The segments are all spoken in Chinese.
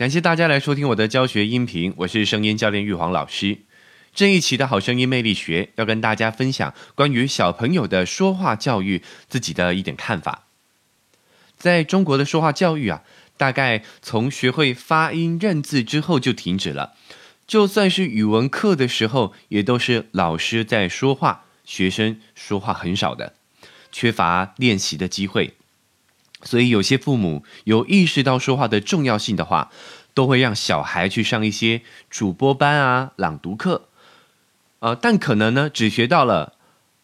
感谢大家来收听我的教学音频，我是声音教练玉皇老师。这一期的好声音魅力学要跟大家分享关于小朋友的说话教育自己的一点看法。在中国的说话教育啊，大概从学会发音认字之后就停止了。就算是语文课的时候，也都是老师在说话，学生说话很少的，缺乏练习的机会。所以有些父母有意识到说话的重要性的话，都会让小孩去上一些主播班啊、朗读课。呃，但可能呢，只学到了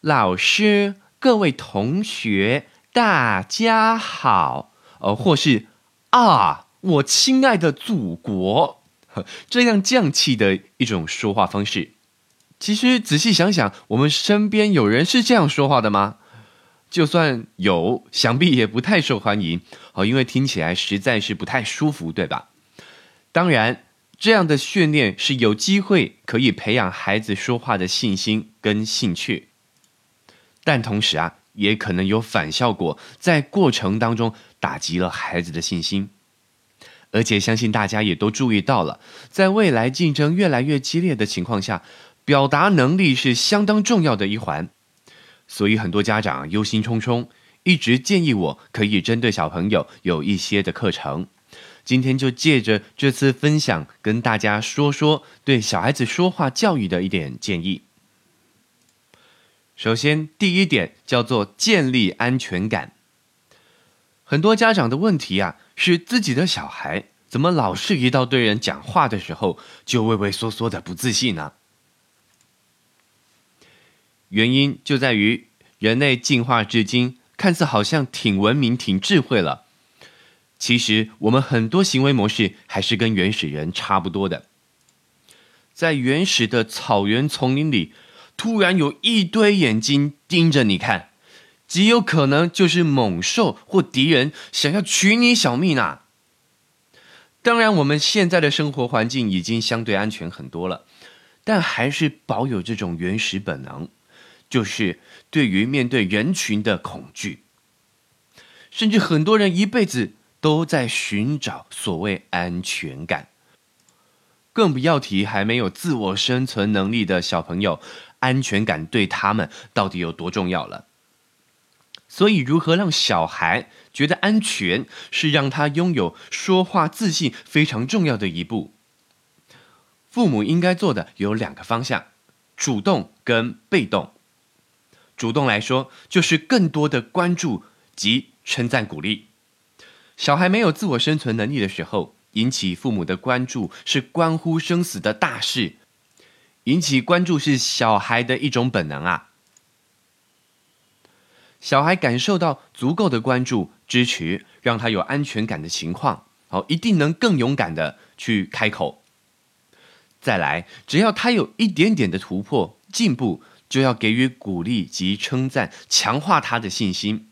老师、各位同学、大家好，呃，或是啊，我亲爱的祖国。这样降气的一种说话方式，其实仔细想想，我们身边有人是这样说话的吗？就算有，想必也不太受欢迎哦，因为听起来实在是不太舒服，对吧？当然，这样的训练是有机会可以培养孩子说话的信心跟兴趣，但同时啊，也可能有反效果，在过程当中打击了孩子的信心。而且相信大家也都注意到了，在未来竞争越来越激烈的情况下，表达能力是相当重要的一环。所以很多家长忧心忡忡，一直建议我可以针对小朋友有一些的课程。今天就借着这次分享，跟大家说说对小孩子说话教育的一点建议。首先，第一点叫做建立安全感。很多家长的问题啊。是自己的小孩，怎么老是一到对人讲话的时候就畏畏缩缩的不自信呢？原因就在于人类进化至今，看似好像挺文明、挺智慧了，其实我们很多行为模式还是跟原始人差不多的。在原始的草原丛林里，突然有一堆眼睛盯着你看。极有可能就是猛兽或敌人想要取你小命呐。当然，我们现在的生活环境已经相对安全很多了，但还是保有这种原始本能，就是对于面对人群的恐惧。甚至很多人一辈子都在寻找所谓安全感，更不要提还没有自我生存能力的小朋友，安全感对他们到底有多重要了。所以，如何让小孩觉得安全，是让他拥有说话自信非常重要的一步。父母应该做的有两个方向：主动跟被动。主动来说，就是更多的关注及称赞鼓励。小孩没有自我生存能力的时候，引起父母的关注是关乎生死的大事，引起关注是小孩的一种本能啊。小孩感受到足够的关注、支持，让他有安全感的情况，好，一定能更勇敢的去开口。再来，只要他有一点点的突破、进步，就要给予鼓励及称赞，强化他的信心。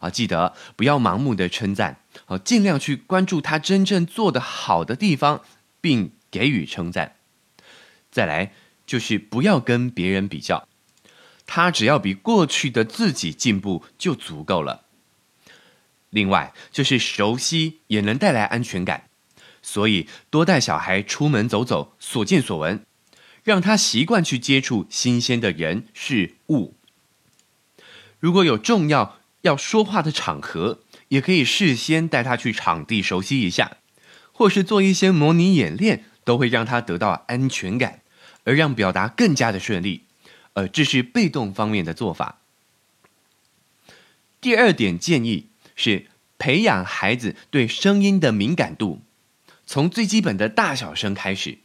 啊，记得不要盲目的称赞，啊，尽量去关注他真正做的好的地方，并给予称赞。再来，就是不要跟别人比较。他只要比过去的自己进步就足够了。另外，就是熟悉也能带来安全感，所以多带小孩出门走走，所见所闻，让他习惯去接触新鲜的人事物。如果有重要要说话的场合，也可以事先带他去场地熟悉一下，或是做一些模拟演练，都会让他得到安全感，而让表达更加的顺利。呃，这是被动方面的做法。第二点建议是培养孩子对声音的敏感度，从最基本的大小声开始。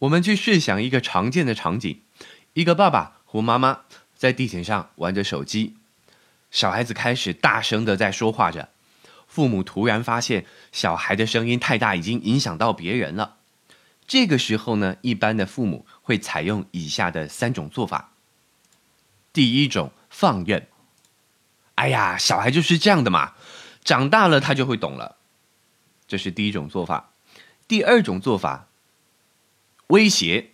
我们去试想一个常见的场景：一个爸爸或妈妈在地铁上玩着手机，小孩子开始大声的在说话着，父母突然发现小孩的声音太大，已经影响到别人了。这个时候呢，一般的父母会采用以下的三种做法。第一种，放任。哎呀，小孩就是这样的嘛，长大了他就会懂了。这是第一种做法。第二种做法，威胁。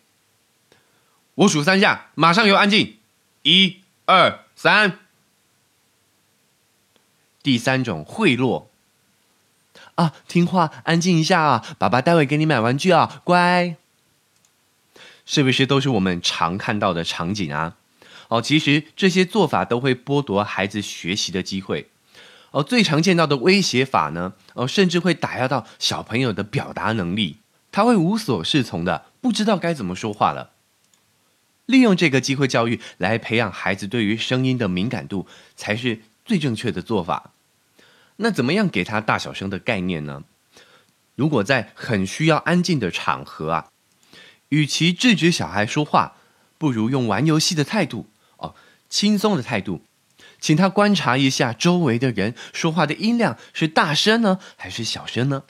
我数三下，马上又安静。一、二、三。第三种贿赂。啊，听话，安静一下啊，爸爸待会给你买玩具啊，乖。是不是都是我们常看到的场景啊？哦，其实这些做法都会剥夺孩子学习的机会。哦，最常见到的威胁法呢，哦，甚至会打压到小朋友的表达能力，他会无所适从的，不知道该怎么说话了。利用这个机会教育来培养孩子对于声音的敏感度，才是最正确的做法。那怎么样给他大小声的概念呢？如果在很需要安静的场合啊，与其制止小孩说话，不如用玩游戏的态度哦，轻松的态度，请他观察一下周围的人说话的音量是大声呢还是小声呢？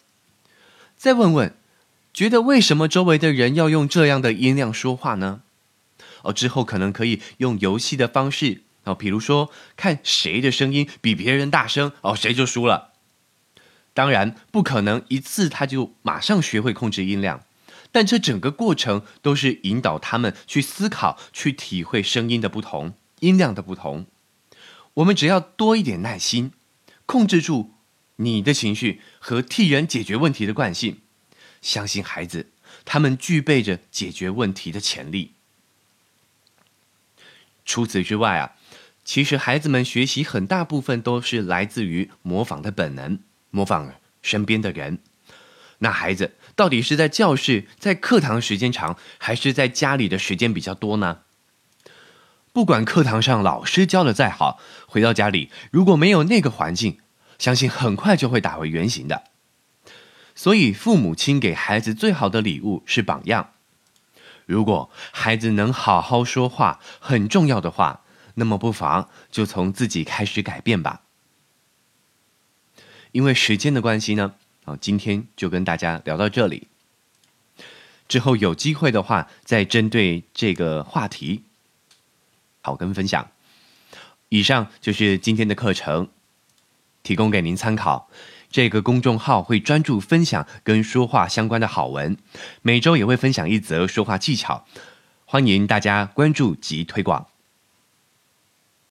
再问问，觉得为什么周围的人要用这样的音量说话呢？哦，之后可能可以用游戏的方式哦，比如说看谁的声音比别人大声哦，谁就输了。当然不可能一次他就马上学会控制音量，但这整个过程都是引导他们去思考、去体会声音的不同、音量的不同。我们只要多一点耐心，控制住你的情绪和替人解决问题的惯性，相信孩子，他们具备着解决问题的潜力。除此之外啊，其实孩子们学习很大部分都是来自于模仿的本能，模仿身边的人。那孩子到底是在教室、在课堂时间长，还是在家里的时间比较多呢？不管课堂上老师教的再好，回到家里如果没有那个环境，相信很快就会打回原形的。所以，父母亲给孩子最好的礼物是榜样。如果孩子能好好说话，很重要的话，那么不妨就从自己开始改变吧。因为时间的关系呢，啊，今天就跟大家聊到这里。之后有机会的话，再针对这个话题，好跟分享。以上就是今天的课程，提供给您参考。这个公众号会专注分享跟说话相关的好文，每周也会分享一则说话技巧，欢迎大家关注及推广。